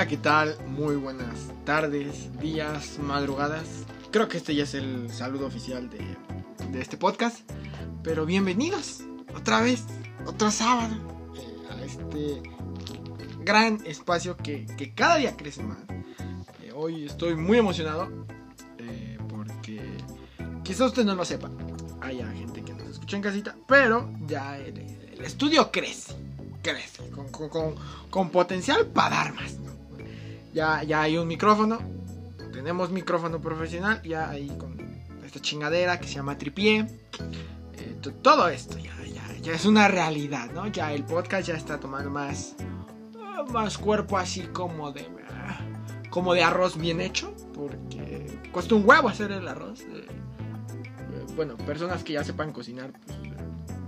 Hola, ¿qué tal? Muy buenas tardes, días, madrugadas. Creo que este ya es el saludo oficial de, de este podcast. Pero bienvenidos otra vez, otro sábado, eh, a este gran espacio que, que cada día crece más. Eh, hoy estoy muy emocionado eh, porque quizá usted no lo sepa. Hay gente que nos escucha en casita, pero ya el, estudio crece, crece, con, con, con potencial para dar más. Ya, ya hay un micrófono, tenemos micrófono profesional, ya ahí con esta chingadera que se llama tripié. Eh, todo esto ya, ya, ya es una realidad, ¿no? Ya el podcast ya está tomando más, más cuerpo así como de, como de arroz bien hecho, porque cuesta un huevo hacer el arroz. eh, eh, bueno, personas que ya sepan cocinar,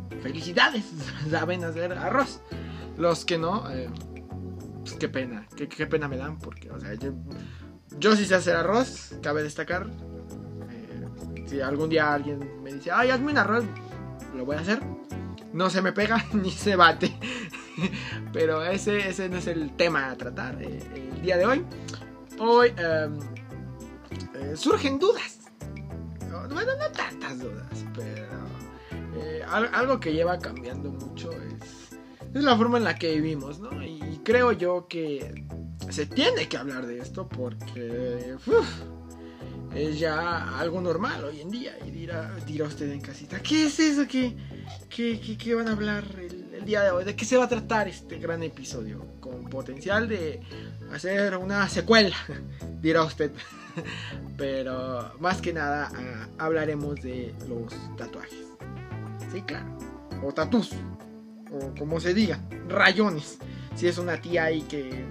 pues, felicidades, saben hacer arroz. Los que no, qué pena, qué, pena me dan, porque, o sea, yo, sí sé hacer arroz, cabe destacar. Eh, si algún día alguien me dice, ay, hazme un arroz, lo voy a hacer. No se me pega ni se bate. Pero ese, ese no es el tema a tratar eh, el día de hoy. Hoy em, eh, surgen dudas. No, Bueno, no tantas dudas, pero eh, al- algo que lleva cambiando mucho es, es la forma en la que vivimos, ¿no? Creo yo que se tiene que hablar de esto porque es ya algo normal hoy en día. Y dirá, dirá usted en casita, ¿qué es eso? ¿Qué, qué, qué- qué van a hablar el, el día de hoy? ¿De qué se va a tratar este gran episodio? Con potencial de hacer una secuela, dirá usted. Pero más que nada ah, hablaremos de los tatuajes. Sí, claro. O tatús. O como se diga. Rayones. Si es una tía ahí que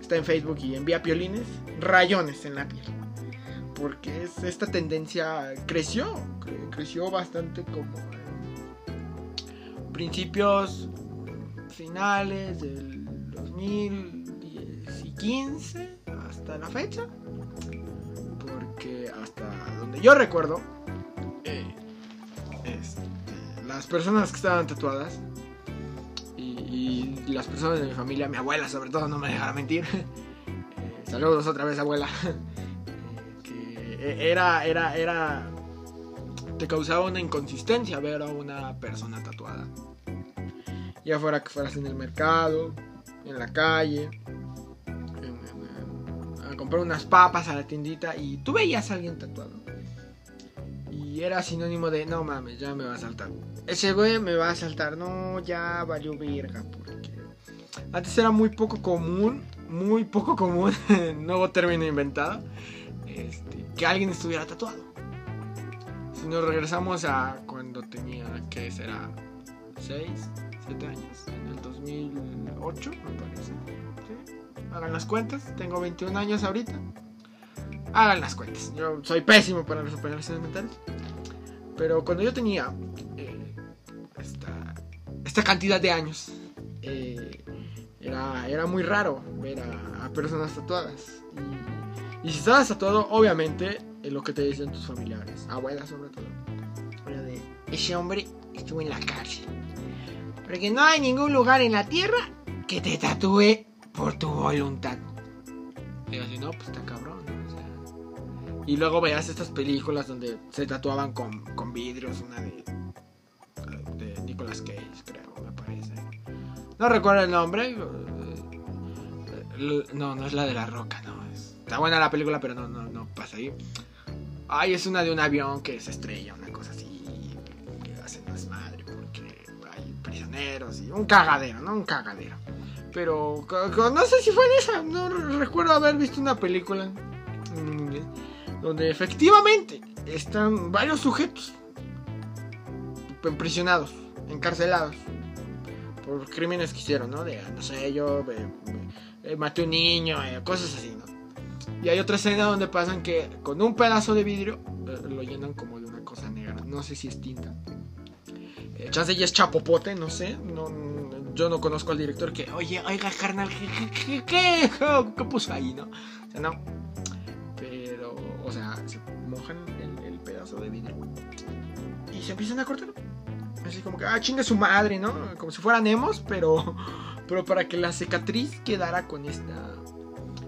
está en Facebook y envía piolines. Rayones en la piel. Porque es, esta tendencia creció. cre- creció bastante como principios finales del 2015 hasta la fecha. Porque hasta donde yo recuerdo, eh, este, las personas que estaban tatuadas y, las personas de mi familia, mi abuela sobre todo, no me dejará mentir. saludos otra vez, abuela. eh, que era, era, era. Te causaba una inconsistencia ver a una persona tatuada. Ya fuera que fueras en el mercado, en la calle, a comprar unas papas a la tiendita y tú veías a alguien tatuado. Era sinónimo de, no mames, ya me va a saltar. Ese güey me va a saltar, no, ya valió verga. Porque antes era muy poco común, muy poco común, nuevo término inventado, este, que alguien estuviera tatuado. Si nos regresamos a cuando tenía, que será 6, 7 años, en el 2008, me parece. ¿sí? Hagan las cuentas, tengo 21 años ahorita. Hagan las cuentas. Yo soy pésimo para las operaciones mentales. Pero cuando yo tenía eh, esta, cantidad de años, eh, era, era muy raro ver a, personas tatuadas. Y, si estabas tatuado, obviamente, es lo que te decían tus familiares, abuelas sobre todo. Era de, ese hombre estuvo en la cárcel. Porque no hay ningún lugar en la tierra que te tatúe por tu voluntad. Yo así, no, pues está cabrón. Y luego veías estas películas donde se tatuaban con, con vidrios, una de, Nicolas Cage, creo, me parece. No recuerdo el nombre. eh, No, no es la de la roca, no. es- está buena la película, pero no, no, no pasa ahí. Ay, es una de un avión que se estrella, una cosa así. Que hacen desmadre porque hay prisioneros y un cagadero, ¿no? Un cagadero. Pero no sé si fue en esa, no recuerdo haber visto una película donde efectivamente están varios sujetos imprisionados, encarcelados por crímenes que hicieron, ¿no? De, no sé, yo eh, un niño, eh, cosas así, ¿no? Y hay otra escena donde pasan que con un pedazo de vidrio eh, lo llenan como de una cosa negra, no sé si es tinta. Eh, chance ya es chapopote, no sé, no, yo no conozco al director que, oye, oiga, carnal, ¿qué, qué, qué, qué, qué puso ahí, no? O sea, no. O sea, se mojan el, pedazo de vidrio y se empiezan a cortar. Así como que, ah, chinga su madre, ¿no? Como si fueran emos, pero, pero para que la cicatriz quedara con esta,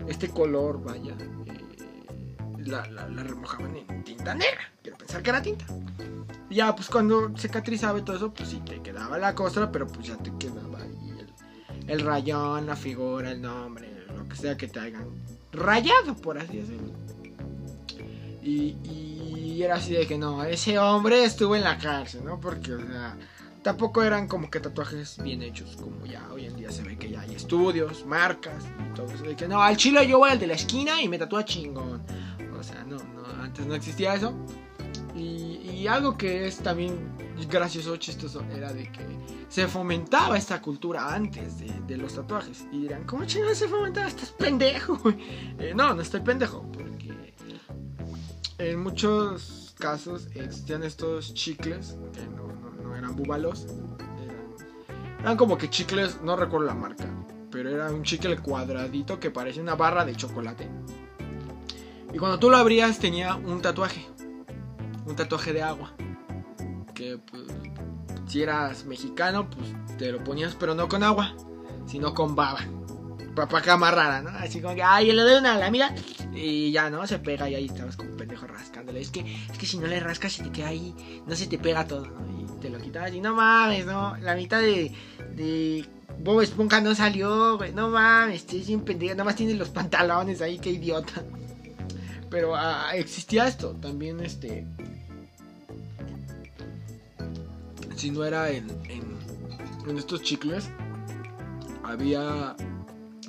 este color, vaya, eh, la, remojaban en tinta negra. Quiero pensar que era tinta. Ya, pues cuando cicatrizaba y todo eso, pues sí te quedaba la costra, pero pues ya te quedaba ahí el, el rayón, la figura, el nombre, lo que sea que te hagan rayado, por así decirlo. Y, y, era así de que no, ese hombre estuvo en la cárcel, ¿no? Porque, o sea, tampoco eran como que tatuajes bien hechos, como ya hoy en día se ve que ya hay estudios, marcas y todo eso. De que no, al chile yo voy al de la esquina y me tatúa chingón. O sea, no, no, antes no existía eso. Y, y algo que es también gracioso, chistoso, era de que se fomentaba esta cultura antes de, de los tatuajes. Y dirán, ¿cómo chingón se fomentaba? Estás pendejo, eh, no, no estoy pendejo, porque en muchos casos existían estos chicles que no, eran búbalos, eran, eran, como que chicles, no recuerdo la marca, pero era un chicle cuadradito que parecía una barra de chocolate. Y cuando tú lo abrías tenía un tatuaje, un tatuaje de agua, que pues, si eras mexicano, pues te lo ponías, pero no con agua, sino con baba. Papá más rara, ¿no? Así como que, ay, le doy una la mira y ya, ¿no? Se pega y ahí estabas como un pendejo rascándole. Es que, es que si no le rascas se te queda ahí, no se te pega todo, ¿no? Y te lo quitabas y no mames, ¿no? La mitad de, de Bob Esponja no salió, güey, no mames, estoy sin pendejo, nada más tiene los pantalones ahí, qué idiota. Pero uh, existía esto, también este... Si no era en, en estos chicles, había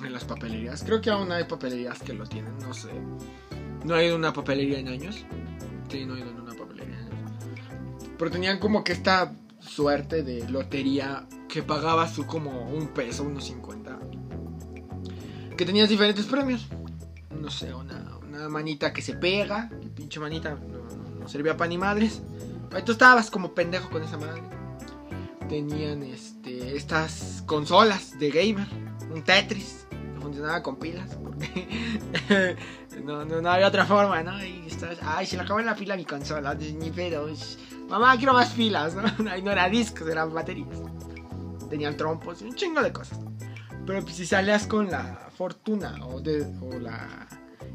en las papelerías. Creo que aún hay papelerías que lo tienen, no sé. No he ido a una papelería en años. Sí, no he ido a una papelería en años. Pero tenían como que esta suerte de lotería que pagabas tú como un peso, unos 50. Que tenías diferentes premios. No sé, una, manita que se pega. Que pinche manita no, no servía para ni madres. Ahí tú estabas como pendejo con esa madre. Tenían este, estas consolas de gamer. Un Tetris funcionaba con pilas no, no, había otra forma, ¿no? Y estás, ay, se le acabó la pila mi consola, ni pedo. Mamá, quiero más pilas, ¿no? No era discos, eran baterías. Tenían trompos un chingo de cosas. Pero pues, si salías con la fortuna o, de, o la,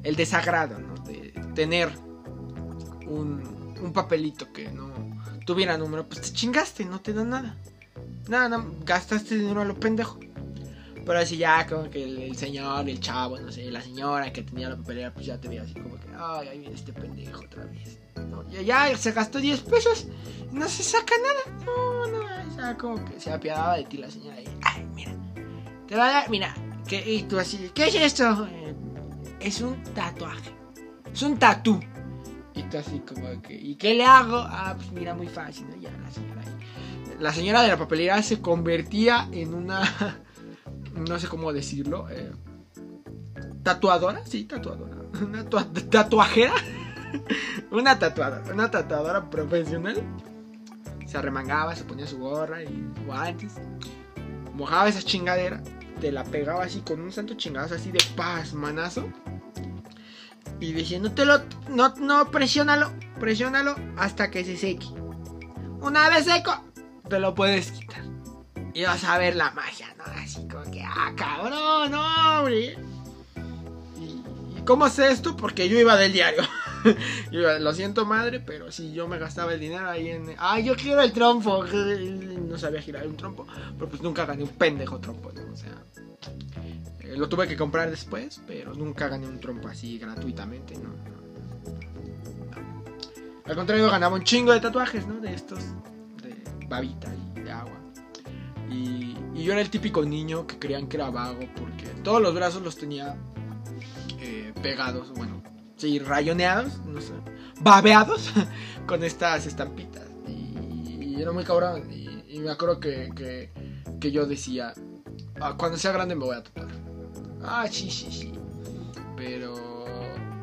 el desagrado, ¿no? De tener un, un papelito que no tuviera número, pues te chingaste, no te dan nada. Nada, no, gastaste dinero a lo pendejo. Pero así ya como que el, señor, el chavo, no sé, la señora que tenía la papelera, pues ya te veía así como que, ay, ahí viene este pendejo otra vez. No, ya, se gastó 10 pesos no se saca nada. No, no, ya como que se apiadaba de ti la señora. Y, ay, mira, te va a dar, mira, que, y tú así, ¿qué es esto? Eh, es un tatuaje, es un tatú. Y tú así como que, ¿y qué le hago? Ah, pues mira, muy fácil, ¿no? Ya la señora ahí. La señora de la papelera se convertía en una no sé cómo decirlo, eh, tatuadora, sí, tatuadora, una tatuajera, una tatuadora, una tatuadora profesional. Se arremangaba, se ponía su gorra y guantes, mojaba esa chingadera, te la pegaba así con un santo chingadazo así de paz, manazo. Y decía, no no, presiónalo, presiónalo hasta que se seque. Una vez seco, te lo puedes quitar. Y vas a ver la magia, ¿no? Así ah, cabrón, hombre. ¿Y, ¿Y, cómo sé esto? Porque yo iba del diario. yo iba, lo siento, madre, pero si yo me gastaba el dinero ahí en. Ah, yo quiero el trompo. No sabía girar un trompo. Pero pues nunca gané un pendejo trompo, ¿no? O sea. Eh, lo tuve que comprar después, pero nunca gané un trompo así gratuitamente, ¿no? Al contrario, ganaba un chingo de tatuajes, ¿no? De estos. De babita y de agua. Y, y, yo era el típico niño que creían que era vago porque todos los brazos los tenía eh, pegados, bueno, sí, rayoneados, no sé, babeados con estas estampitas. Y, y era muy cabrón. Y, me acuerdo que, que, que yo decía, ah, cuando sea grande me voy a tatuar. Ah, sí, sí, sí. Pero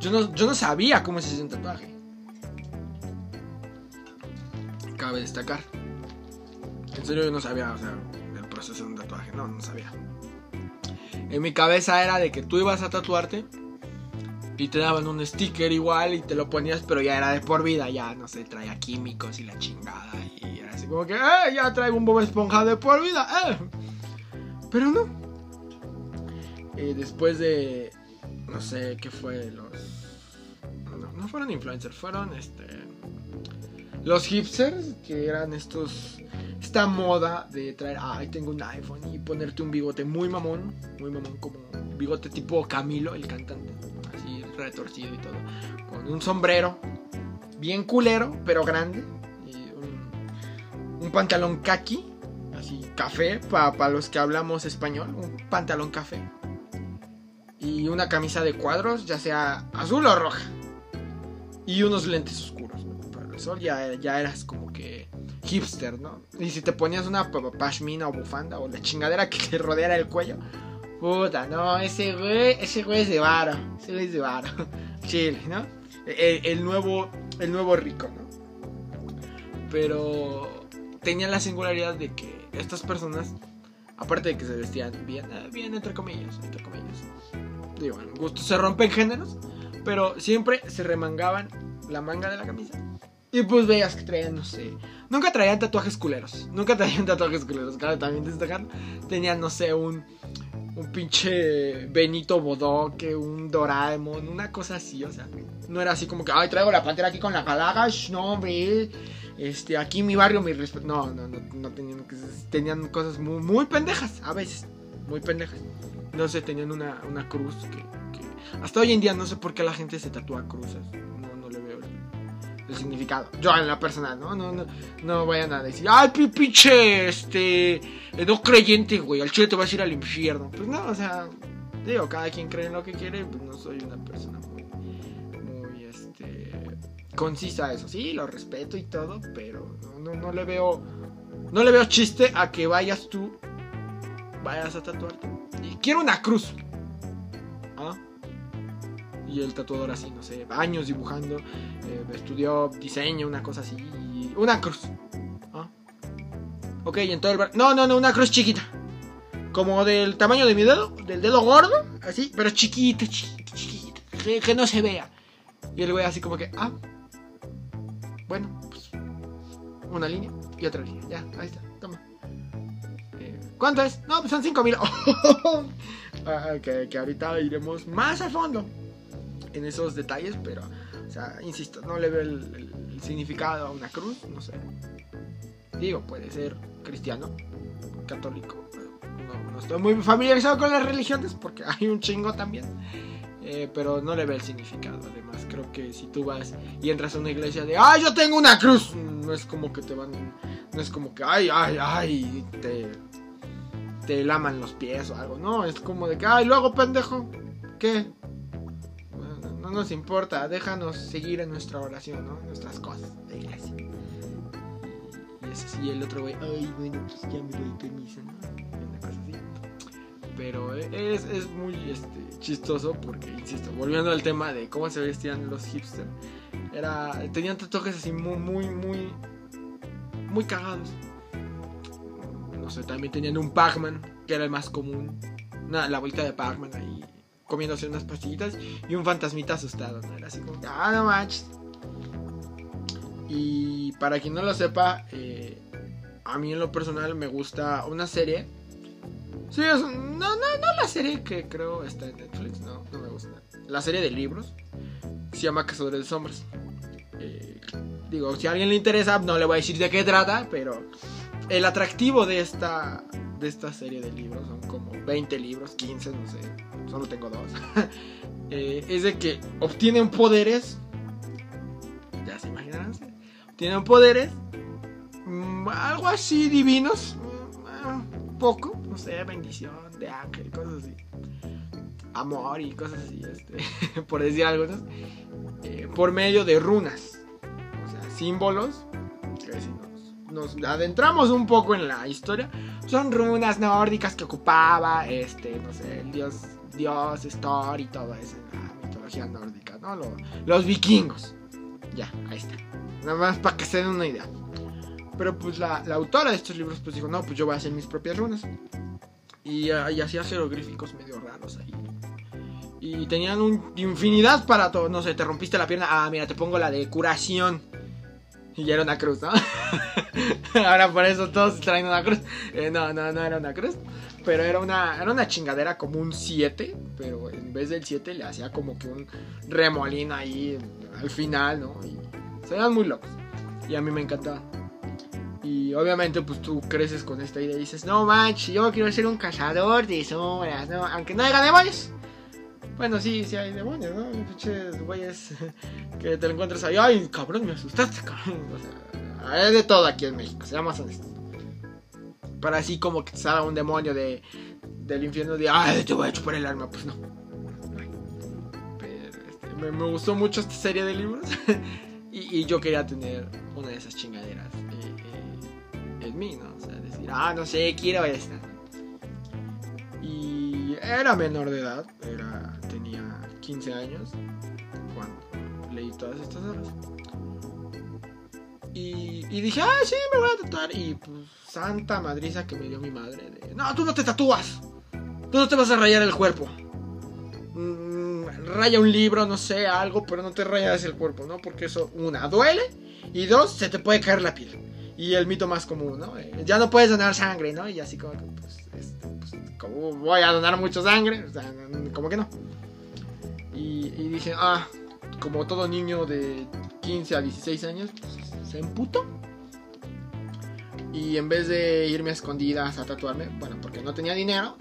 yo no, yo no sabía cómo se hace un tatuaje. Cabe destacar. En serio yo no sabía, o sea, proceso de un tatuaje, no, no sabía. En mi cabeza era de que tú ibas a tatuarte y te daban un sticker igual y te lo ponías, pero ya era de por vida, ya no sé, traía químicos y la chingada. Y era así como que, ¡eh! Ya traigo un Bob Esponja de por vida, ¡eh! Pero no. Eh, después de no sé qué fue los no, no fueron influencers, fueron este los hipsters que eran estos esta moda de traer, ay, tengo un iPhone y ponerte un bigote muy mamón, muy mamón como un bigote tipo Camilo, el cantante, así retorcido y todo, con un sombrero bien culero, pero grande, y un, pantalón kaki, así café, para los que hablamos español, un pantalón café, y una camisa de cuadros, ya sea azul o roja, y unos lentes oscuros. ¿no? Para el sol ya, ya eras como que hipster, ¿no? Y si te ponías una pashmina o bufanda o la chingadera que te rodeara el cuello, puta, no, ese güey, ese güey es de varo, ese güey es de varo, chile, ¿no? El, el, nuevo, el nuevo rico, ¿no? Pero tenía la singularidad de que estas personas, aparte de que se vestían bien, eh, bien entre comillas, entre comillas, digo, en gusto se rompen géneros, pero siempre se remangaban la manga de la camisa. Y pues veías que traían, no sé. Nunca traían tatuajes culeros. Nunca traían tatuajes culeros. Claro, también destacar. Tenían, no sé, un. Un pinche Benito Bodoque, un Doraemon, una cosa así, o sea. No era así como que, ay, traigo la pantera aquí con la calaga. No, hombre. Este, aquí en mi barrio, mi respeto. No, no, no, no tenían, tenían cosas muy, muy pendejas, a veces. Muy pendejas. No sé, tenían una, una cruz que, que, Hasta hoy en día no sé por qué la gente se tatúa cruces. El, significado. Yo en la personal, ¿no? No, no, no vayan a decir, ay, pinche, este, no creyente, güey, al chile te vas a ir al infierno. Pues no, o sea, digo, cada quien cree en lo que quiere, pues no soy una persona muy, muy, este, concisa a eso. Sí, lo respeto y todo, pero no, no, no le veo, no le veo chiste a que vayas tú, vayas a tatuarte. Y quiero una cruz. ¿Ah? Y el tatuador así, no sé, años dibujando, eh, estudió diseño, una cosa así. Una cruz. ¿Ah? Ok, y en todo el bar... No, no, no, una cruz chiquita. Como del tamaño de mi dedo, del dedo gordo, así, pero chiquita, chiquita, chiquita. Que, que no se vea. Y el güey así como que, ah, bueno, pues una línea y otra línea. Ya, ahí está, toma. Eh, ¿Cuánto es? No, pues son 5 mil. ah, que, que ahorita iremos más a fondo en esos detalles, pero, o sea, insisto, no le veo el, significado a una cruz, no sé. Digo, puede ser cristiano, católico. No, no estoy muy familiarizado con las religiones porque hay un chingo también. Eh, pero no le ve el significado. Además, creo que si tú vas y entras a una iglesia de, ¡ay, yo tengo una cruz! No es como que te van. No es como que, ¡ay, ay, ay! Te, te laman los pies o algo. No, es como de que, ¡ay, luego, pendejo! ¿Qué? No, no nos importa, déjanos seguir en nuestra oración, ¿no? Nuestras cosas de iglesia. Y es así, el otro güey, ¡ay, bueno, pues ya me doy permiso, ¿no? Una cosa así pero es, es muy este, chistoso porque, insisto, volviendo al tema de cómo se vestían los hipsters, era, tenían tatuajes así muy, muy, muy, muy cagados. No sé, también tenían un Pac-Man, que era el más común, la bolita de Pac-Man ahí comiéndose unas pastillitas y un fantasmita asustado, ¿no? Era así como, ah, no manches. Y para quien no lo sepa, eh, a mí en lo personal me gusta una serie Sí, es, no, no, no la serie que creo está en Netflix, no, no me gusta. La serie de libros se llama Cazadores de Sombras. Eh, digo, si a alguien le interesa, no le voy a decir de qué trata, pero el atractivo de esta, de esta serie de libros, son como 20 libros, 15, no sé, solo tengo dos, eh, es de que obtienen poderes, ya se imaginarán, obtienen poderes, mmm, algo así divinos, mmm, poco, no sé, bendición de ángel, cosas así. Amor y cosas así, este, por decir algunos. Eh, por medio de runas. O sea, símbolos. Nos, adentramos un poco en la historia. Son runas nórdicas que ocupaba, este, no sé, el dios, dios, Thor y todo eso la mitología nórdica, ¿no? Los, vikingos. Ya, ahí está. Nada más para que se den una idea. Pero pues la, la, autora de estos libros pues dijo, no, pues yo voy a hacer mis propias runas. Y, uh, y hacía jeroglíficos medio raros ahí. Y tenían un, infinidad para todo. No sé, te rompiste la pierna. Ah, mira, te pongo la de curación. Y ya era una cruz, ¿no? Ahora por eso todos traen una cruz. Eh, no, no, no era una cruz. Pero era una, era una chingadera como un 7. Pero en vez del 7 le hacía como que un remolino ahí al final, ¿no? Y se veían muy locos. Y a mí me encantaba. Y obviamente, pues tú creces con esta idea y dices, no manches, yo quiero ser un cazador de sombras, ¿no? Aunque no haya demonios. Bueno, sí, sí hay demonios, ¿no? Pinches güeyes que te lo encuentras ahí. Ay, cabrón, me asustaste, cabrón. O sea, hay de todo aquí en México, seamos honestos. Para así como que salga un demonio de, del infierno de, ay, te voy a chupar el alma. Pues no. Pero este, me, gustó mucho esta serie de libros. y, yo quería tener una de esas chingaderas eh, en mí, ¿no? O sea, decir, ah, no sé, quiero esta. Y era menor de edad, era, tenía 15 años cuando leí todas estas horas. Y, dije, ah, sí, me voy a tatuar. Y pues, santa madriza que me dio mi madre. No, tú no te tatúas. Tú no te vas a rayar el cuerpo. Mm, raya un libro, no sé, algo, pero no te rayas el cuerpo, ¿no? Porque eso, una, duele. Y dos, se te puede caer la piel. Y el mito más común, ¿no? Eh, ya no puedes donar sangre, ¿no? Y así como que, pues, este, pues voy a donar mucho sangre, o sea, como que no. Y, y dije, ah, como todo niño de 15 a 16 años, pues, se emputó. Y en vez de irme a escondidas a tatuarme, bueno, porque no tenía dinero,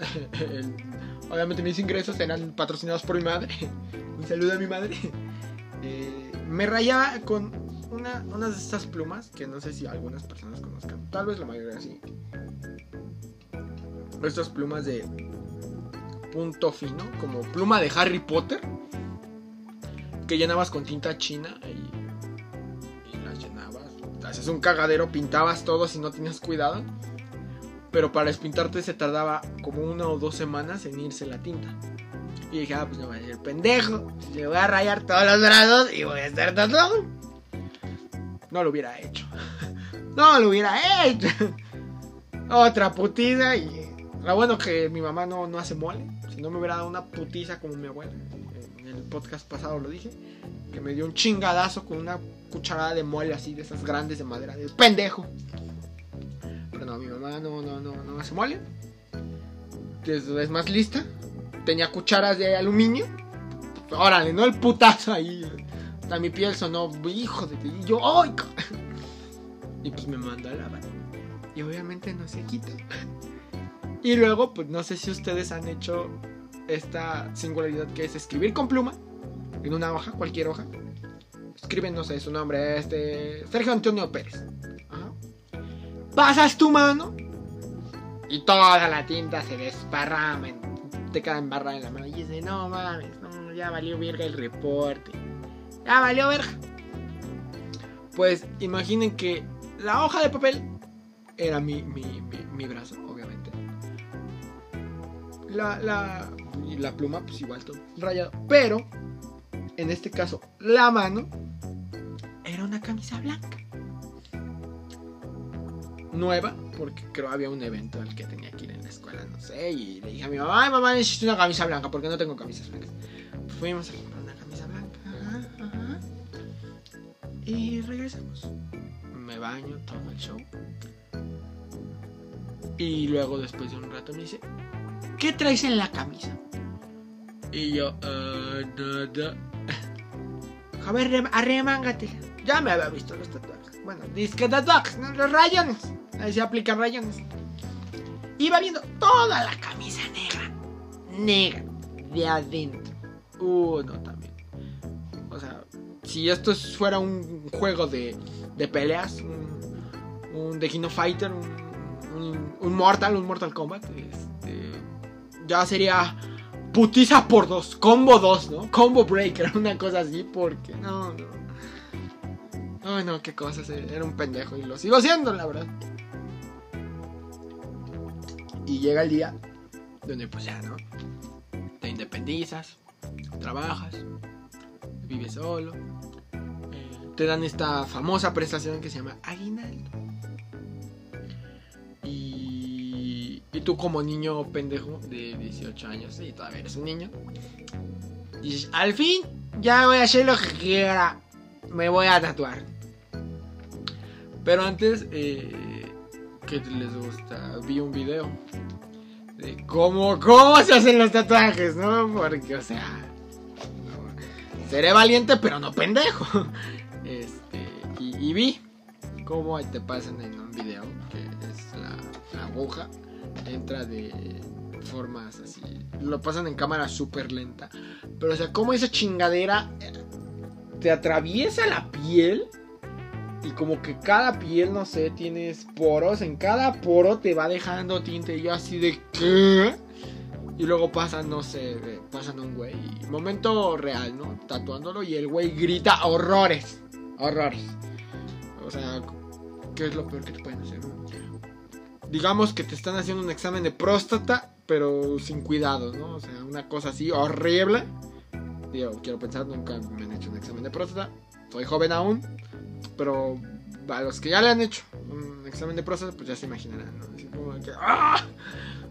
obviamente mis ingresos eran patrocinados por mi madre. Un saludo a mi madre. Eh, me rayaba con una, unas de estas plumas que no sé si algunas personas conozcan. Tal vez la mayoría sí. Estas plumas de punto fino, como pluma de Harry Potter, que llenabas con tinta china y, las llenabas. Haces un cagadero, pintabas todo si no tenías cuidado. Pero para despintarte se tardaba como una o dos semanas en irse la tinta. Y dije, ah, pues no voy a ser pendejo. Le voy a rayar todos los brazos y voy a estar tatuado. No lo hubiera hecho. no lo hubiera hecho. Otra putiza y. Lo bueno que mi mamá no, no hace mole. Si no me hubiera dado una putiza como mi abuela. En el podcast pasado lo dije. Que me dio un chingadazo con una cucharada de mole así de esas grandes de madera. De pendejo. Pero no, mi mamá no, no, no, no hace mole. Es, más lista. Tenía cucharas de aluminio. Órale, no el putazo ahí. Hasta mi piel sonó, hijo de... Y yo, ¡ay! Y pues me mandó a lavar. Y obviamente no se quita. Y luego, pues no sé si ustedes han hecho esta singularidad que es escribir con pluma en una hoja, cualquier hoja. Escriben, no sé, su nombre, este. Sergio Antonio Pérez. Ajá. Pasas tu mano y toda la tinta se desparrama, te queda embarrada en la mano. Y dice, no mames, no, ya valió verga el reporte. Ya valió verga. Pues imaginen que la hoja de papel era mi, mi, mi, brazo. La, la, y la pluma, pues igual todo rayado. Pero, en este caso, la mano era una camisa blanca. Nueva, porque creo había un evento al que tenía que ir en la escuela, no sé. Y le dije a mi mamá, ay mamá, necesito una camisa blanca, porque no tengo camisas blancas. Fuimos a comprar una camisa blanca. Ajá, ajá. Y regresamos. Me baño, todo el show. Y luego, después de un rato, me dice, ¿qué traes en la camisa? Y yo, uh, nada. A ver, arremángate. Ya me había visto los tatuajes. Bueno, disque tatuajes, ¿no? los rayones. Ahí se aplican rayones. Iba viendo toda la camisa negra. Negra. De adentro. Uh, no, también. O sea, si esto fuera un juego de, de peleas, un, un The King of Fighter, un, un, un, Mortal, un Mortal Kombat, este, ya sería putiza por dos, combo dos, ¿no? Combo breaker, una cosa así, porque no, no. Ay, no, qué cosas, era un pendejo y lo sigo siendo, la verdad. Y llega el día donde pues ya, ¿no? Te independizas, trabajas, vives solo, eh, te dan esta famosa prestación que se llama aguinaldo. Tú como niño pendejo de 18 años, y todavía eres un niño, dices, al fin ya voy a hacer lo que quiera, me voy a tatuar. Pero antes, eh, ¿qué les gusta? Vi un video de cómo, cómo se hacen los tatuajes, ¿no? Porque, o sea, seré valiente, pero no pendejo. Este, y, vi cómo te pasan en un video, que es la aguja, entra de formas así, lo pasan en cámara súper lenta. Pero, o sea, cómo esa chingadera te atraviesa la piel. Y como que cada piel, no sé, tienes poros. En cada poro te va dejando tinte. Y yo así de ¿qué? Y luego pasan, no sé, pasan un güey. Momento real, ¿no? Tatuándolo. Y el güey grita horrores. Horrores. O sea, ¿qué es lo peor que te pueden hacer? Digamos que te están haciendo un examen de próstata, pero sin cuidado, ¿no? O sea, una cosa así horrible. Digo, quiero pensar, nunca me han hecho un examen de próstata. Soy joven aún. Pero a los que ya le han hecho un examen de próstata, pues ya se imaginarán, ¿no? Así como que, ¡ah!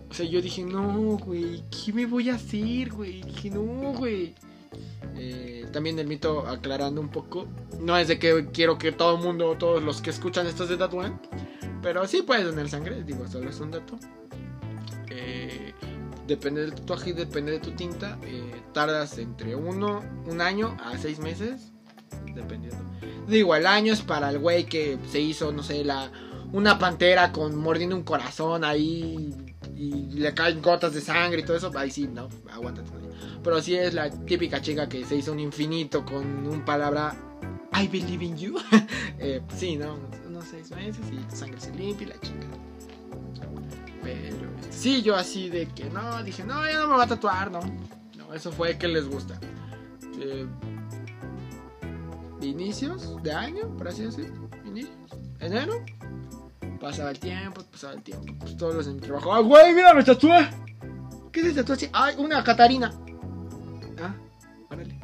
O sea, yo dije, no, güey, ¿qué me voy a hacer, güey? Dije, no, güey. Eh, también el mito, aclarando un poco, no es de que quiero que todo el mundo, todos los que escuchan esto se tatúen, pero sí puedes donar sangre, digo, solo es un dato. Eh, depende del tatuaje y depende de tu tinta. eh, tardas entre uno, un año a seis meses, dependiendo. Digo, el año es para el güey que se hizo, no sé, la una pantera con mordiendo un corazón ahí y le caen gotas de sangre y todo eso. Ahí sí, no, aguántate. Pero sí es la típica chica que se hizo un infinito con un palabra I believe in you. eh, sí, no, unos seis meses y sangre se limpia y la chica. Pero sí, yo así de que no, dije, no, ya no me va a tatuar, no. No, eso fue que les gusta. Eh, inicios de año, por así decirlo. Inicios. Enero. Pasaba el tiempo, pasaba el tiempo. Pues todos los de mi trabajo. ¡Ah, güey, mira, me tatué! ¿Qué se tatuó así? ¡Ay, una Catarina! Ah, órale.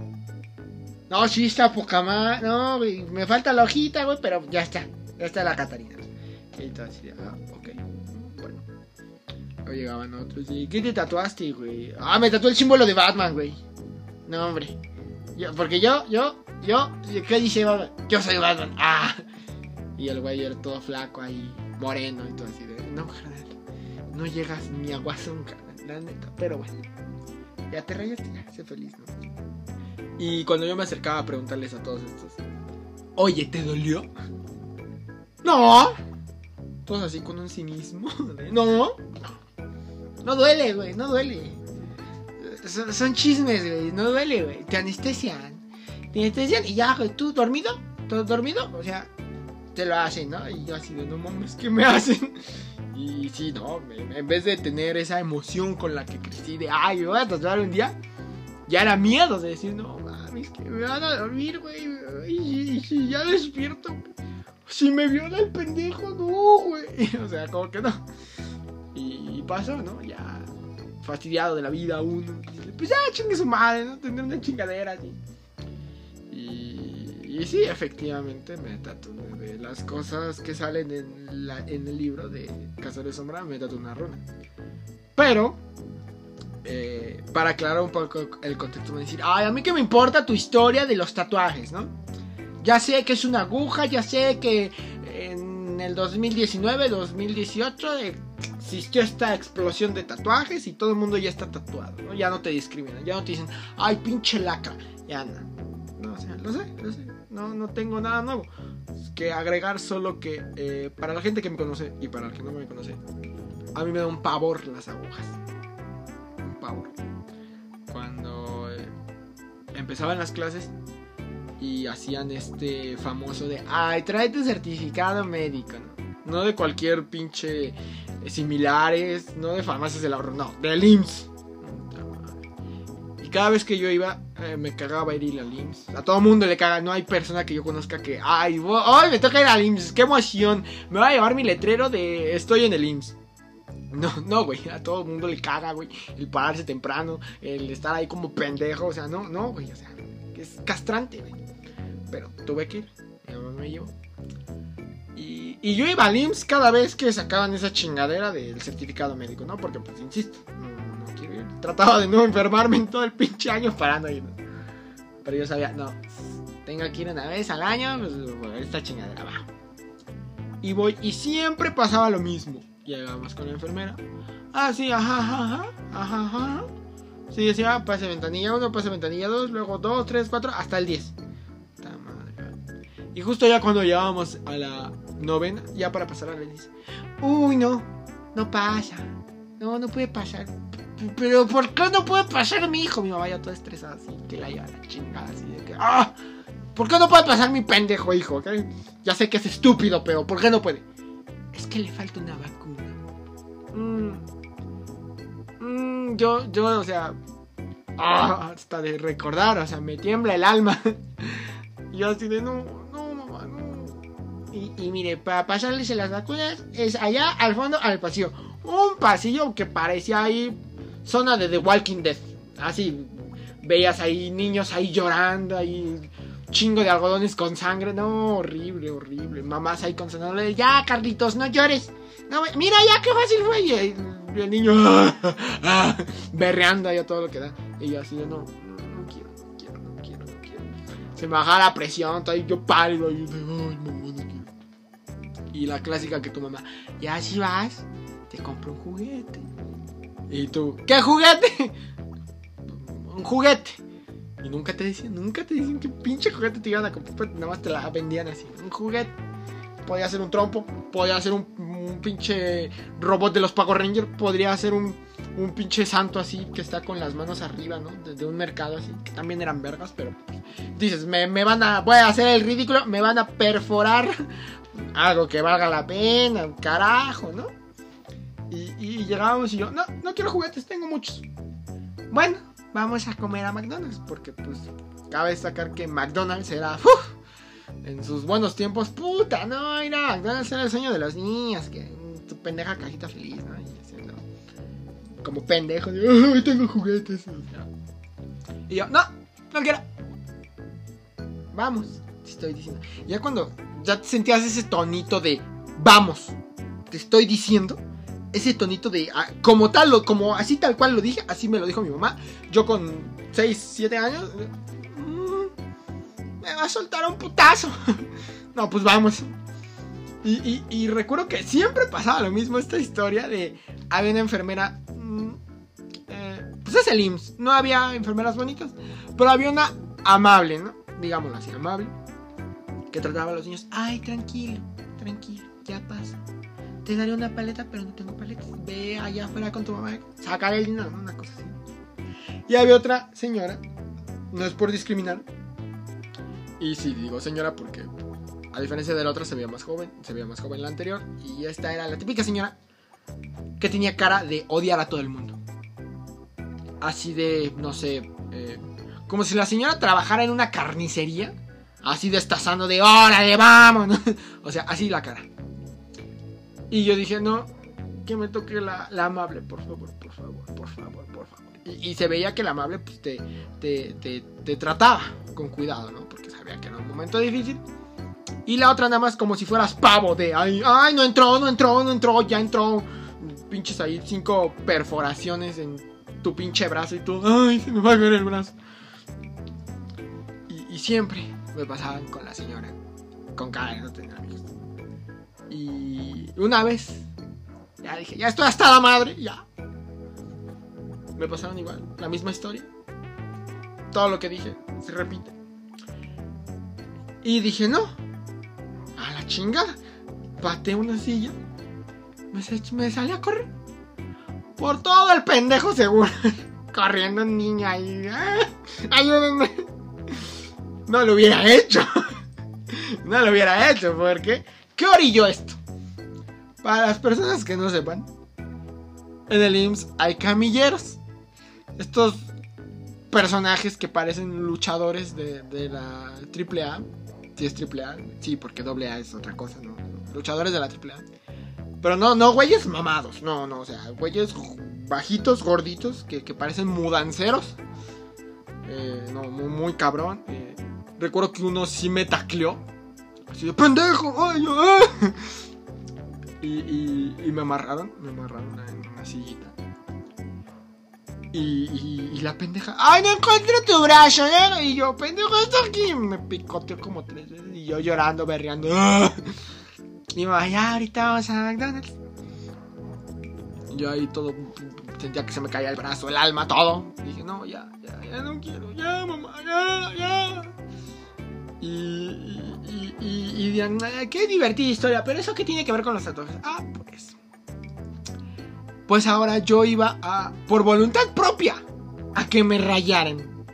No, sí está poca más. No, güey, me falta la hojita, güey, pero ya está. Ya está la Catarina. Y de, ah, ok. Bueno. Luego llegaban otros y, ¿qué te tatuaste, güey? Ah, me tatué el símbolo de Batman, güey. No, hombre. Yo, porque yo, yo, yo, ¿qué dice Batman? Yo soy Batman. Ah. Y el güey era todo flaco ahí, moreno y todo así de, no, carnal. No llegas ni a Guasón, carnal, la neta. Pero bueno. Ya te rayaste, ya, sé feliz, ¿no? Y cuando yo me acercaba a preguntarles a todos estos, oye, ¿te dolió? No. Todos así con un cinismo. de, no, no. Duele, güey, no duele. Son, son chismes, güey, no duele, güey. Te anestesian. Te anestesian y ya, güey, tú dormido, todo dormido, o sea, te lo hacen, ¿no? Y yo así de, no mames, ¿qué me hacen? Y sí, no, en vez de tener esa emoción con la que crecí de, ay, me voy a tatuar un día, ya era miedo de decir, no mames, que me van a dormir, güey. Y, y ya despierto, si me viola el pendejo, no, güey. O sea, como que no. Y pasó, ¿no? Ya fastidiado de la vida uno. Pues ya chingue su madre, ¿no? Tener una chingadera así. Y, sí, efectivamente me tatué de las cosas que salen en el libro de Casa de Sombra, me tatué una runa. Pero, eh, para aclarar un poco el contexto, me decir, ay, a mí que me importa tu historia de los tatuajes, ¿no? Ya sé que es una aguja, ya sé que en el 2019, 2018 existió esta explosión de tatuajes y todo el mundo ya está tatuado, ¿no? Ya no te discriminan, ya no te dicen, ay, pinche lacra, ya no. No, o sea, lo sé, lo sé. No, no tengo nada nuevo. Que agregar solo que eh, para la gente que me conoce y para el que no me conoce, a mí me da un pavor las agujas. Un pavor. Cuando eh, empezaban las clases y hacían este famoso de, ay, trae tu certificado médico, ¿no? No de cualquier pinche eh, similares, no de farmacias del ahorro, no, del IMSS. Y cada vez que yo iba, eh, me cagaba ir al IMSS. A todo mundo le caga, no hay persona que yo conozca que, ay, vo- ay, me toca ir al IMSS, qué emoción. Me va a llevar mi letrero de estoy en el IMSS. No, no, güey, a todo mundo le caga, güey, el pararse temprano, el estar ahí como pendejo, o sea, no, no, güey, o sea, es castrante, güey. Pero tuve que ir, me llevó. Y, yo iba al IMSS cada vez que sacaban esa chingadera del certificado médico, ¿no? Porque, pues, insisto, no, quiero ir. Trataba de no enfermarme en todo el pinche año para no. Pero yo sabía, no, tengo que ir una vez al año, pues, esta chingadera va. Y voy, y siempre pasaba lo mismo. Llegamos con la enfermera. Ah, sí, ajá, ajá, ajá, ajá. Sí, decía, pase ventanilla 1, pase ventanilla 2, luego 2, 3, 4, hasta el 10. Y justo ya cuando llegábamos a la novena, ya para pasar a la dice, uy, no, no pasa. No, no puede pasar. Pero ¿por qué no puede pasar mi hijo? Mi mamá ya toda estresada así, que la lleva la chingada así de que, ¡ah! ¿Por qué no puede pasar mi pendejo hijo? Ya sé que es estúpido, pero ¿por qué no puede? Es que le falta una vacuna. Mm. Mm, yo, yo, o sea, ah, hasta de recordar, o sea, me tiembla el alma. yo así de, no. Y, mire, para pasarles las vacunas es allá al fondo al pasillo. Un pasillo que parecía ahí zona de The Walking Dead. Así, veías ahí niños ahí llorando, ahí chingo de algodones con sangre. No, horrible, horrible. Mamás ahí con sonole. Ya, Carlitos, no llores. No, mira ya qué fácil fue. Y el, niño berreando ahí a todo lo que da. Y yo así de no, no, quiero, no quiero, no quiero, no quiero. Se me baja la presión, todo ahí yo pálido. Yo ay, mamá, no quiero. Y la clásica que tu mamá, ya si vas, te compro un juguete. Y tú, ¿qué juguete? un juguete. Y nunca te decían, nunca te decían qué pinche juguete te iban a comprar, pues, nada más te la vendían así. Un juguete. Podía ser un trompo, podía ser un, pinche robot de los Pago Rangers, podría ser un, un, pinche santo así que está con las manos arriba, ¿no? De, un mercado así, que también eran vergas, pero pues, dices, me, me, van a, voy a hacer el ridículo, me van a perforar algo que valga la pena, carajo, ¿no? Y, llegábamos y yo, no, no quiero juguetes, tengo muchos. Bueno, vamos a comer a McDonald's. Porque pues cabe destacar que McDonald's era... en sus buenos tiempos, puta, no, mira, McDonald's era el sueño de los niños. Que tu pendeja cajita feliz, ¿no? Y haciendo como pendejo, de, tengo juguetes. Y yo, no, no quiero. Vamos, te estoy diciendo. Ya cuando ya sentías ese tonito de vamos, te estoy diciendo ese tonito de ah, como tal, como así tal cual lo dije, así me lo dijo mi mamá. Yo con 6, 7 años mm, me va a soltar un putazo. no, pues vamos. Y, recuerdo que siempre pasaba lo mismo esta historia de había una enfermera. Mm, eh, pues es el IMSS. No había enfermeras bonitas. Pero había una amable, ¿no? Digámoslo así, amable. Que trataba a los niños. Ay, tranquilo, tranquilo, ya pasa te daré una paleta, pero no tengo paletas. Ve allá afuera con tu mamá, sacar el dinero, una cosa así. Y había otra señora, no es por discriminar. Y sí, digo señora porque a diferencia de la otra se veía más joven, se veía más joven la anterior. Y esta era la típica señora que tenía cara de odiar a todo el mundo. Así de, no sé, eh, como si la señora trabajara en una carnicería. Así destazando de, órale, vamos. o sea, así la cara. Y yo dije, no, que me toque la, amable, por favor, por favor, por favor, por favor. Y, se veía que la amable pues, te, te, trataba con cuidado, ¿no? Porque sabía que era un momento difícil. Y la otra nada más como si fueras pavo de, ay, ay, no entró, no entró, no entró, ya entró. Pinches ahí cinco perforaciones en tu pinche brazo y tú, ay, se me va a ver el brazo. Y siempre me pasaban con la señora, con cara de no tener amigos. Y una vez, ya dije, ya estoy hasta la madre, ya. Me pasaron igual, la misma historia. Todo lo que dije se repite. Y dije, no, a la chingada. Pateé una silla, me, me salí a correr. Por todo el pendejo seguro. Corriendo un niño ahí. Ayúdenme. No lo hubiera hecho. No lo hubiera hecho porque ¿Qué orilló esto? Para las personas que no sepan, en el IMSS hay camilleros. Estos personajes que parecen luchadores de, la AAA. Si es AAA, sí, porque AA es otra cosa, ¿no? Luchadores de la AAA. Pero no, no, güeyes mamados, no, no, o sea, güeyes bajitos, gorditos, que, parecen mudanceros. Eh, no, muy, cabrón. Recuerdo que uno sí me tacleó Así de pendejo, ay, ay. Y, y, me amarraron, me amarraron en una sillita. Y, y, la pendeja, ¡ay, no encuentro tu brazo! Y yo, pendejo, esto aquí. Me picoteó como tres veces. Y yo llorando, berreando. Y Y mamá, ya ahorita vamos a McDonald's. Yo ahí todo sentía que se me caía el brazo, el alma, todo. dije, no, ya, ya, ya no quiero, ya, mamá, ya, ya. Y, y, y, dirán, qué divertida historia, pero eso qué tiene que ver con los tatuajes. Ah, pues. Pues ahora yo iba a, por voluntad propia, a que me rayaran.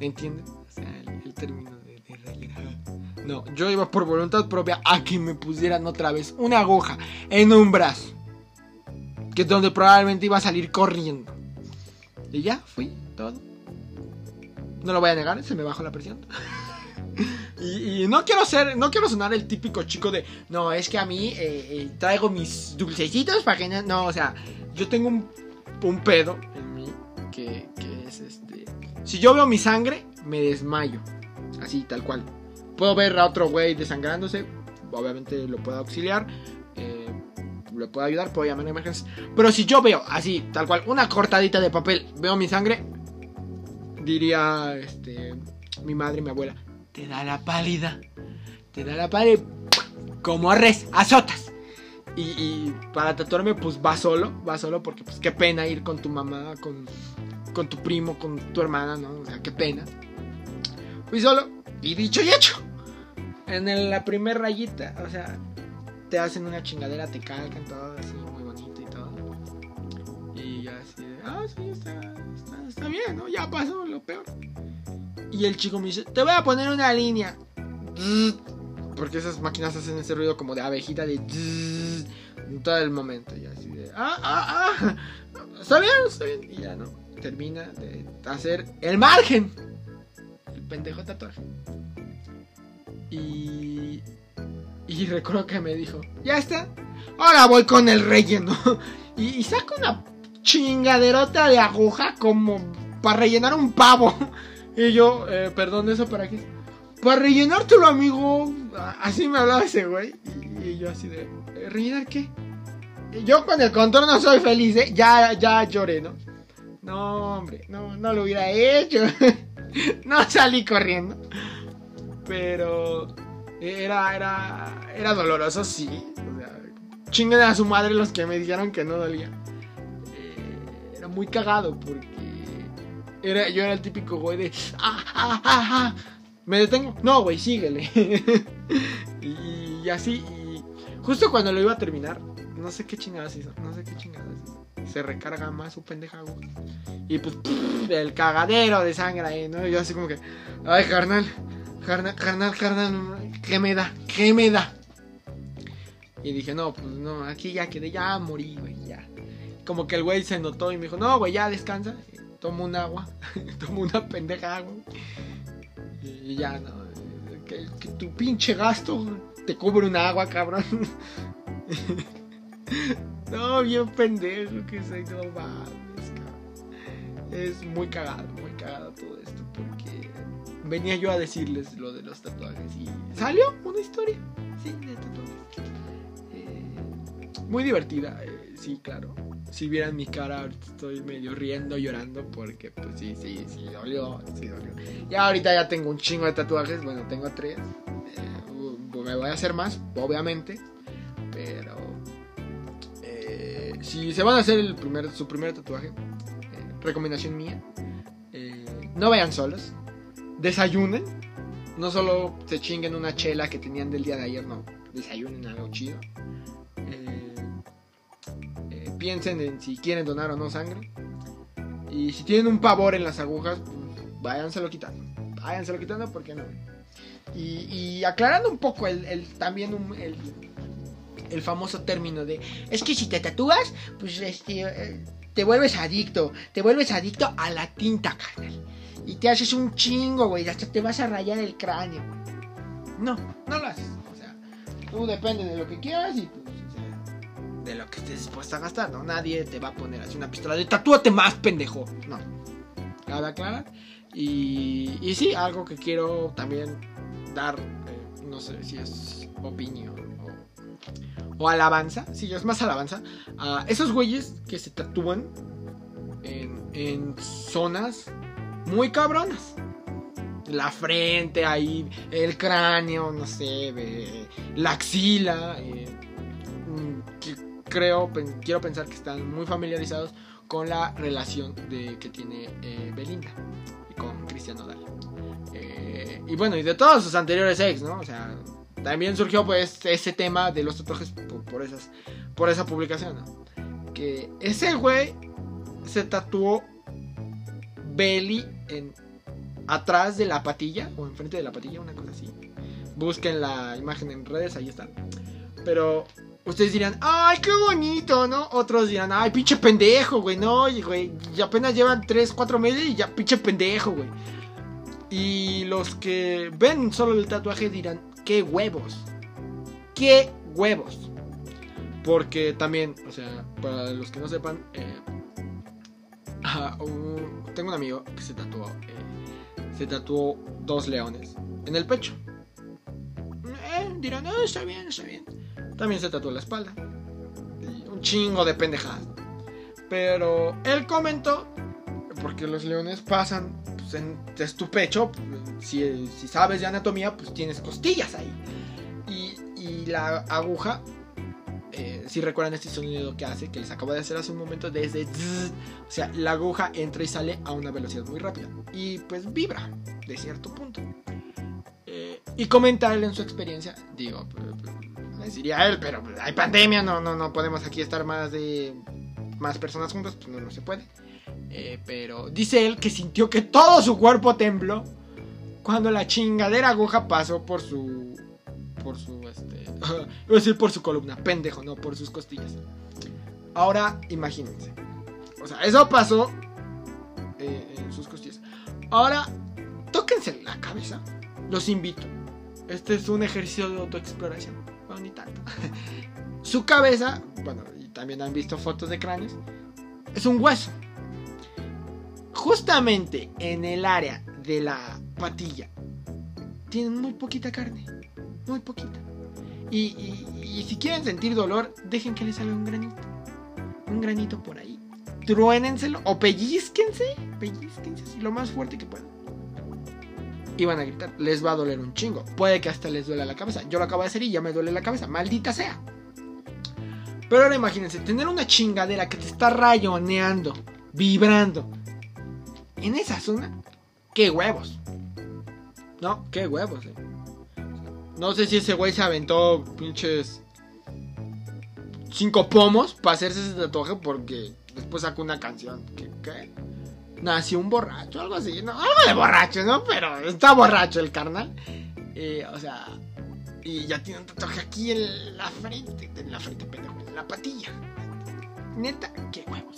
¿Entienden? O sea, el, término de, de. No, yo iba por voluntad propia a que me pusieran otra vez una aguja en un brazo. Que es donde probablemente iba a salir corriendo. Y ya, fui, todo. No lo voy a negar, se me bajó la presión. Y, no quiero ser, no quiero sonar el típico chico de, no, es que a mí eh, eh, traigo mis dulcecitos para que no, no, o sea, yo tengo un, un pedo en mí que, que, es este, si yo veo mi sangre, me desmayo, así, tal cual. Puedo ver a otro güey desangrándose, obviamente lo puedo auxiliar, eh, le puedo ayudar, puedo llamar a emergencia, pero si yo veo así, tal cual, una cortadita de papel, veo mi sangre, diría, este, mi madre y mi abuela, te da la pálida. Te da la pálida como res, azotas. Y, y, para tatuarme, pues va solo, va solo porque pues qué pena ir con tu mamá, con, con tu primo, con tu hermana, ¿no? O sea, qué pena. Fui solo y dicho y hecho. En la primera rayita, o sea, te hacen una chingadera, te calcan todo así, muy bonito y todo. Y ya así ah, sí, está, está, está bien, ¿no? Ya pasó lo peor. Y el chico me dice, te voy a poner una línea. Porque esas máquinas hacen ese ruido como de abejita de... En todo el momento. Y así de... Ah, ah, ah. Está bien, está bien. Y ya no. Termina de hacer el margen. El pendejo tatuaje. Y... Y recuerdo que me dijo, ya está. Ahora voy con el relleno. y, y saca una chingaderota de aguja como para rellenar un pavo. Y yo, eh, perdón, ¿eso para qué? Para rellenártelo, amigo. Así me hablaba ese güey. Y, yo así de, ¿Eh, ¿rellenar qué? yo con el contorno soy feliz, ¿eh? Ya, ya lloré, ¿no? No, hombre, no, no lo hubiera hecho. no salí corriendo. Pero era, era, era doloroso, sí. O sea, a su madre los que me dijeron que no dolía. Eh, era muy cagado porque era, yo era el típico güey de. ¡Ah, ah, ah, ah! ¿Me detengo? No, güey, síguele. y, así. Y justo cuando lo iba a terminar, no sé qué chingadas hizo. No sé qué chingadas hizo. Se recarga más su pendeja, güey. Y pues, el cagadero de sangre ahí, ¿no? yo así como que. Ay, carnal. Carnal, carnal, carnal. ¿Qué me da? ¿Qué me da? Y dije, no, pues no, aquí ya quedé, ya morí, güey, ya. Como que el güey se notó y me dijo, no, güey, ya descansa tomo un agua, tomo una pendeja agua. Y ya, no. Que, tu pinche gasto te cubre un agua, cabrón. no, bien pendejo que soy, no mames. Es muy cagado, muy cagado todo esto porque venía yo a decirles lo de los tatuajes y salió una historia, sí, de tatuajes. Eh, muy divertida, eh, sí, claro si vieran mi cara, ahorita estoy medio riendo, llorando, porque pues sí, sí, sí, dolió, sí dolió. Y ahorita ya tengo un chingo de tatuajes, bueno, tengo tres. Eh, me voy a hacer más, obviamente, pero eh, si se van a hacer el primer, su primer tatuaje, eh, recomendación mía, no vayan solos, desayunen, no solo se chinguen una chela que tenían del día de ayer, no, desayunen algo chido piensen en si quieren donar o no sangre. Y si tienen un pavor en las agujas, pues, váyanselo quitando. Váyanselo quitando porque no. Y, aclarando un poco el, también el, el, famoso término de es que si te tatúas, pues este, eh, te vuelves adicto. Te vuelves adicto a la tinta, carnal. Y te haces un chingo, güey. Hasta te vas a rayar el cráneo. No, no lo haces. O sea, tú depende de lo que quieras y tú de lo que estés dispuesto a gastar, ¿no? Nadie te va a poner así una pistola de tatúate más, pendejo. No. Cabe aclarar. Y, y sí, algo que quiero también dar, eh, no sé si es opinión o, o alabanza, sí, es más alabanza, a esos güeyes que se tatúan en, en zonas muy cabronas. la frente, ahí, el cráneo, no sé, la axila. Eh, mm, creo, quiero pensar que están muy familiarizados con la relación de, que tiene eh, Belinda con Cristian Nodal. Eh, y bueno, y de todos sus anteriores ex, ¿no? O sea, también surgió pues ese tema de los tatuajes por, esas, por esa publicación, ¿no? Que ese güey se tatuó Belly en atrás de la patilla o enfrente de la patilla, una cosa así. Busquen la imagen en redes, ahí está. Pero ustedes dirán, ay, qué bonito, ¿no? Otros dirán, ay, pinche pendejo, güey, no, güey, y apenas llevan 3, 4 meses y ya pinche pendejo, güey. Y los que ven solo el tatuaje dirán, qué huevos. Qué huevos. Porque también, o sea, para los que no sepan, eh, tengo un amigo que se tatuó, eh, se tatuó dos leones en el pecho. Eh, dirán, no, está bien, está bien. También se tatuó la espalda. un chingo de pendejadas. Pero él comentó, porque los leones pasan pues, en, es tu pecho, si, sabes de anatomía, pues tienes costillas ahí. Y, y la aguja eh, si recuerdan este sonido que hace, que les acabo de hacer hace un momento, desde... o sea, la aguja entra y sale a una velocidad muy rápida. Y pues vibra, de cierto punto. Eh, y comentarle en su experiencia, digo, diría él, pero pues, hay pandemia, no, no, no podemos aquí estar más de... Más personas juntas, pues no, no se puede. Eh, pero dice él que sintió que todo su cuerpo tembló cuando la chingadera aguja pasó por su por su, este, iba a decir por su columna, pendejo, no, por sus costillas. Ahora, imagínense. O sea, eso pasó eh, en sus costillas. Ahora, tóquense la cabeza. Los invito. Este es un ejercicio de autoexploración. Bueno, ni tanto. su cabeza, bueno, y también han visto fotos de cráneos, es un hueso. Justamente en el área de la patilla tienen muy poquita carne muy poquita. Y, si quieren sentir dolor, dejen que les salga un granito. Un granito por ahí. Truénenselo o pellizquense. Pellizquense lo más fuerte que puedan. Y van a gritar, les va a doler un chingo. Puede que hasta les duela la cabeza. Yo lo acabo de hacer y ya me duele la cabeza. Maldita sea. Pero ahora imagínense, tener una chingadera que te está rayoneando, vibrando. En esa zona, qué huevos. No, qué huevos. Eh. No sé si ese güey se aventó pinches cinco pomos para hacerse ese tatuaje porque después sacó una canción. ¿Qué? qué? Nació un borracho, algo así. No, algo de borracho, ¿no? Pero está borracho el carnal. Eh, o sea, y ya tiene un tatuaje aquí en la frente. En la frente, pendejo, en la patilla. Neta, qué huevos.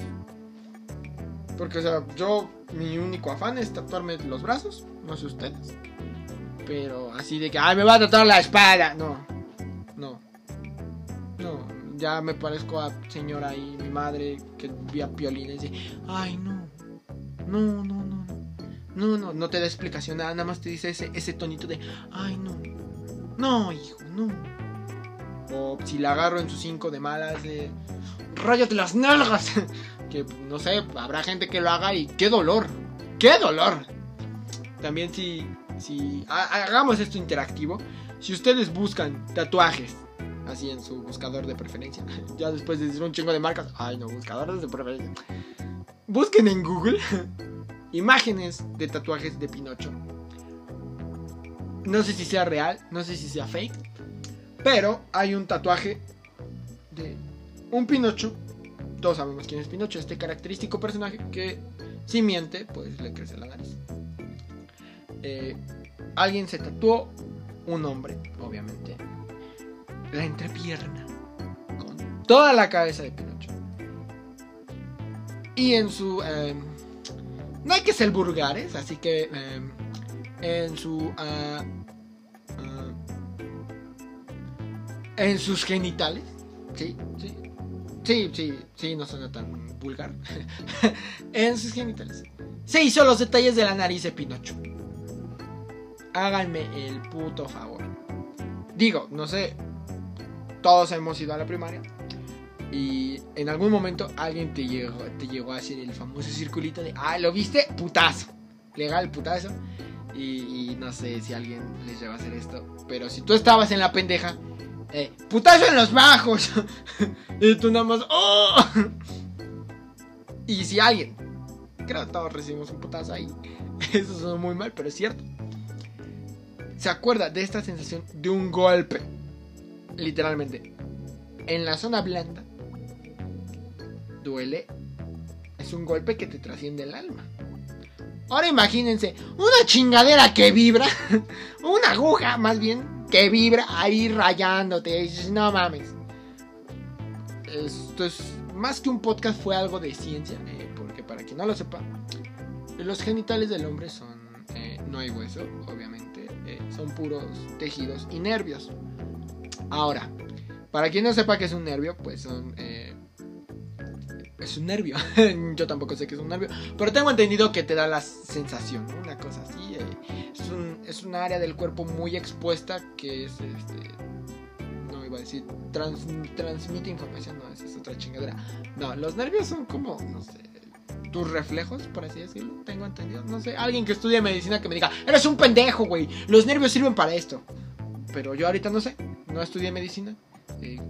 Porque, o sea, yo, mi único afán es tatuarme los brazos. No sé ustedes. Pero así de que, ay, me va a tratar la espada. No, no. No, ya me parezco a señora y mi madre que vía piolines y dice, ay, no. No, no, no. No, no, no te da explicación, nada, nada más te dice ese, ese tonito de, ay, no. No, hijo, no. O si la agarro en sus cinco de malas, de, ráyate las nalgas. que no sé, habrá gente que lo haga y qué dolor. ¡Qué dolor! También si si hagamos esto interactivo, si ustedes buscan tatuajes así en su buscador de preferencia, ya después de decir un chingo de marcas, ay no, buscadores de preferencia. Busquen en Google imágenes de tatuajes de Pinocho. No sé si sea real, no sé si sea fake, pero hay un tatuaje de un Pinocho. Todos sabemos quién es Pinocho, este característico personaje que si miente, pues le crece la nariz. Eh, alguien se tatuó, un hombre, obviamente, la entrepierna, con toda la cabeza de Pinocho. Y en su... Em, no hay que ser vulgares, así que em, en su... Ah, ah, en sus genitales, sí, sí, sí, sí, sí, no suena tan vulgar. en sus genitales. Se hizo los detalles de la nariz de Pinocho háganme el puto favor. Digo, no sé, todos hemos ido a la primaria y en algún momento alguien te llegó, te llegó a hacer el famoso circulito de, ah, ¿lo viste? Putazo. Legal, putazo. Y, no sé si alguien les lleva a hacer esto. Pero si tú estabas en la pendeja, eh, putazo en los bajos. y tú nada más, ¡oh! y si alguien, creo que todos recibimos un putazo ahí. Eso suena muy mal, pero es cierto. Se acuerda de esta sensación de un golpe. Literalmente. En la zona blanda. Duele. Es un golpe que te trasciende el alma. Ahora imagínense, una chingadera que vibra, una aguja más bien, que vibra ahí rayándote. No mames. Esto es más que un podcast, fue algo de ciencia. Eh, porque para quien no lo sepa, los genitales del hombre son. Eh, no hay hueso, obviamente. Eh, son puros tejidos y nervios. Ahora, para quien no sepa qué es un nervio, pues son es un nervio. Yo tampoco sé qué es un nervio. Pero tengo entendido que te da la sensación, Una cosa así. Eh, es, un, es una área del cuerpo muy expuesta que es este. No iba a decir. transmite información. No, esa es otra chingadera. No, los nervios son como. No sé. Tus reflejos, por así decirlo. Tengo entendido. No sé. Alguien que estudie medicina que me diga. Eres un pendejo, güey. Los nervios sirven para esto. Pero yo ahorita no sé. No estudié medicina. Eh,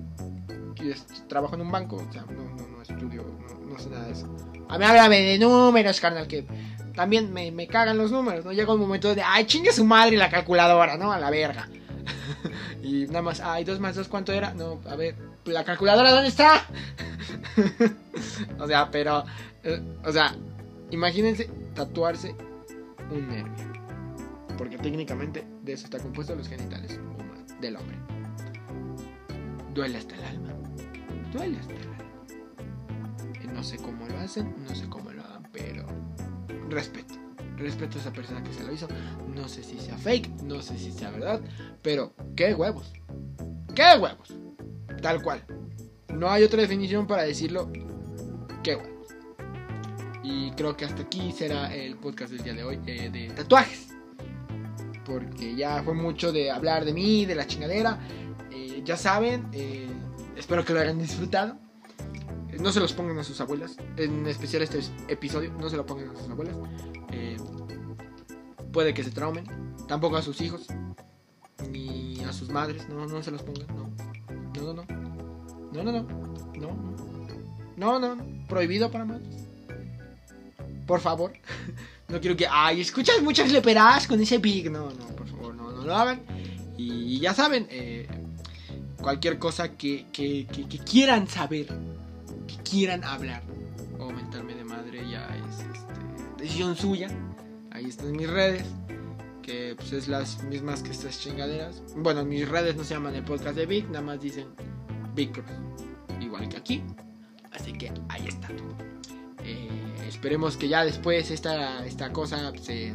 trabajo en un banco. O sea, no, no, no no sé nada de eso. A mí háblame de números, carnal, que también me, me cagan los números, ¿no? Llega un momento de, ay, chingue su madre la calculadora, ¿no? A la verga. y nada más, ay, dos más dos, ¿cuánto era? No, a ver, ¿la calculadora dónde está? o sea, pero, eh, o sea, imagínense tatuarse un nervio. Porque técnicamente de eso está compuesto los genitales del hombre. Duele hasta el alma. Duele hasta el alma. No sé cómo lo hacen, no sé cómo lo hagan, pero respeto. Respeto a esa persona que se lo hizo. No sé si sea fake, no sé si sea verdad, pero qué huevos. ¿Qué huevos? Tal cual. No hay otra definición para decirlo. Qué huevos. Y creo que hasta aquí será el podcast del día de hoy eh, de tatuajes. Porque ya fue mucho de hablar de mí, de la chingadera. Eh, ya saben, eh, espero que lo hayan disfrutado. No se los pongan a sus abuelas. En especial este episodio, no se lo pongan a sus abuelas. Eh, puede que se traumen. Tampoco a sus hijos. Ni a sus madres. No, no se los pongan. No. No, no, no. No, no, no. No. No, no. Prohibido para madres. Por favor. No quiero que. Ay, escuchas muchas leperas con ese big. No, no, por favor, no, no lo hagan. Y ya saben, eh, cualquier cosa que, quieran saber quieran hablar o mentarme de madre ya es este, decisión suya. Ahí están mis redes, que pues es las mismas que estas chingaderas. Bueno, mis redes no se llaman el podcast de Vic, nada más dicen Big Cross, igual que aquí. Así que ahí está eh, esperemos que ya después esta, esta cosa se,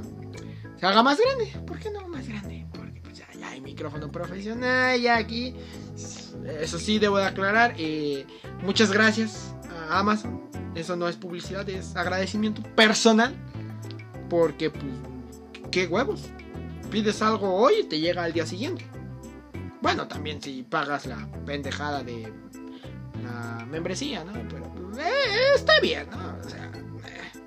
se haga más grande. ¿Por qué no más grande? Porque pues ya, hay micrófono profesional, ya aquí. Eso sí, debo de aclarar. Eh, muchas gracias Amazon. Eso no es publicidad, es agradecimiento personal. Porque, pues, qué huevos. Pides algo hoy y te llega al día siguiente. Bueno, también si pagas la pendejada de la membresía, ¿no? Pero eh, está bien, ¿no? O sea, eh,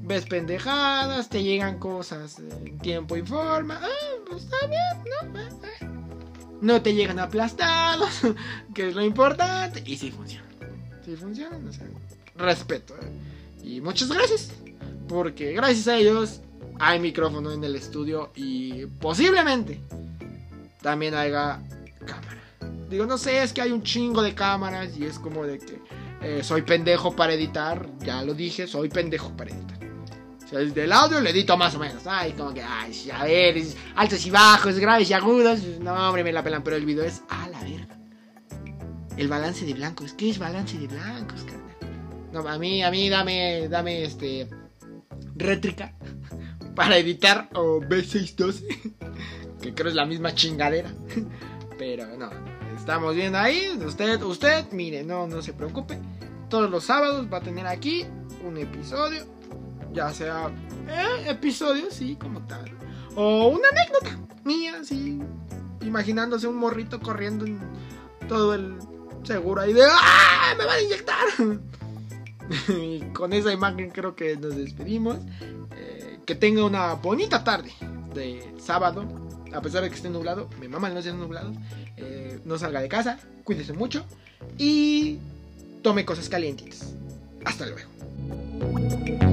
ves pendejadas, te llegan cosas en tiempo y forma. Ah, pues está bien, ¿no? Eh, no te llegan aplastados, que es lo importante. Y sí funciona si funcionan. respeto. ¿eh? Y muchas gracias. Porque gracias a ellos hay micrófono en el estudio y posiblemente también haya cámara. Digo, no sé, es que hay un chingo de cámaras y es como de que eh, soy pendejo para editar. Ya lo dije, soy pendejo para editar. O sea, el del audio le edito más o menos. Ay, como que, ay, a ver, altos y bajos, graves y agudos. No, hombre, me la pelan, pero el video es a la verga el balance de blancos. ¿Qué es balance de blancos, carnal? No, a mí, a mí dame, dame este rétrica para editar o B612, que creo es la misma chingadera. Pero no, estamos viendo ahí. Usted, usted, mire, no, no se preocupe. Todos los sábados va a tener aquí un episodio. Ya sea eh, episodio, sí, como tal. O una anécdota mía, sí. Imaginándose un morrito corriendo en todo el seguro ahí de ¡Ah! ¡Me van a inyectar! y con esa imagen creo que nos despedimos. Eh, que tenga una bonita tarde. de sábado. A pesar de que esté nublado, me maman los días nublados. Eh, no salga de casa, cuídese mucho y tome cosas calientitas. Hasta luego.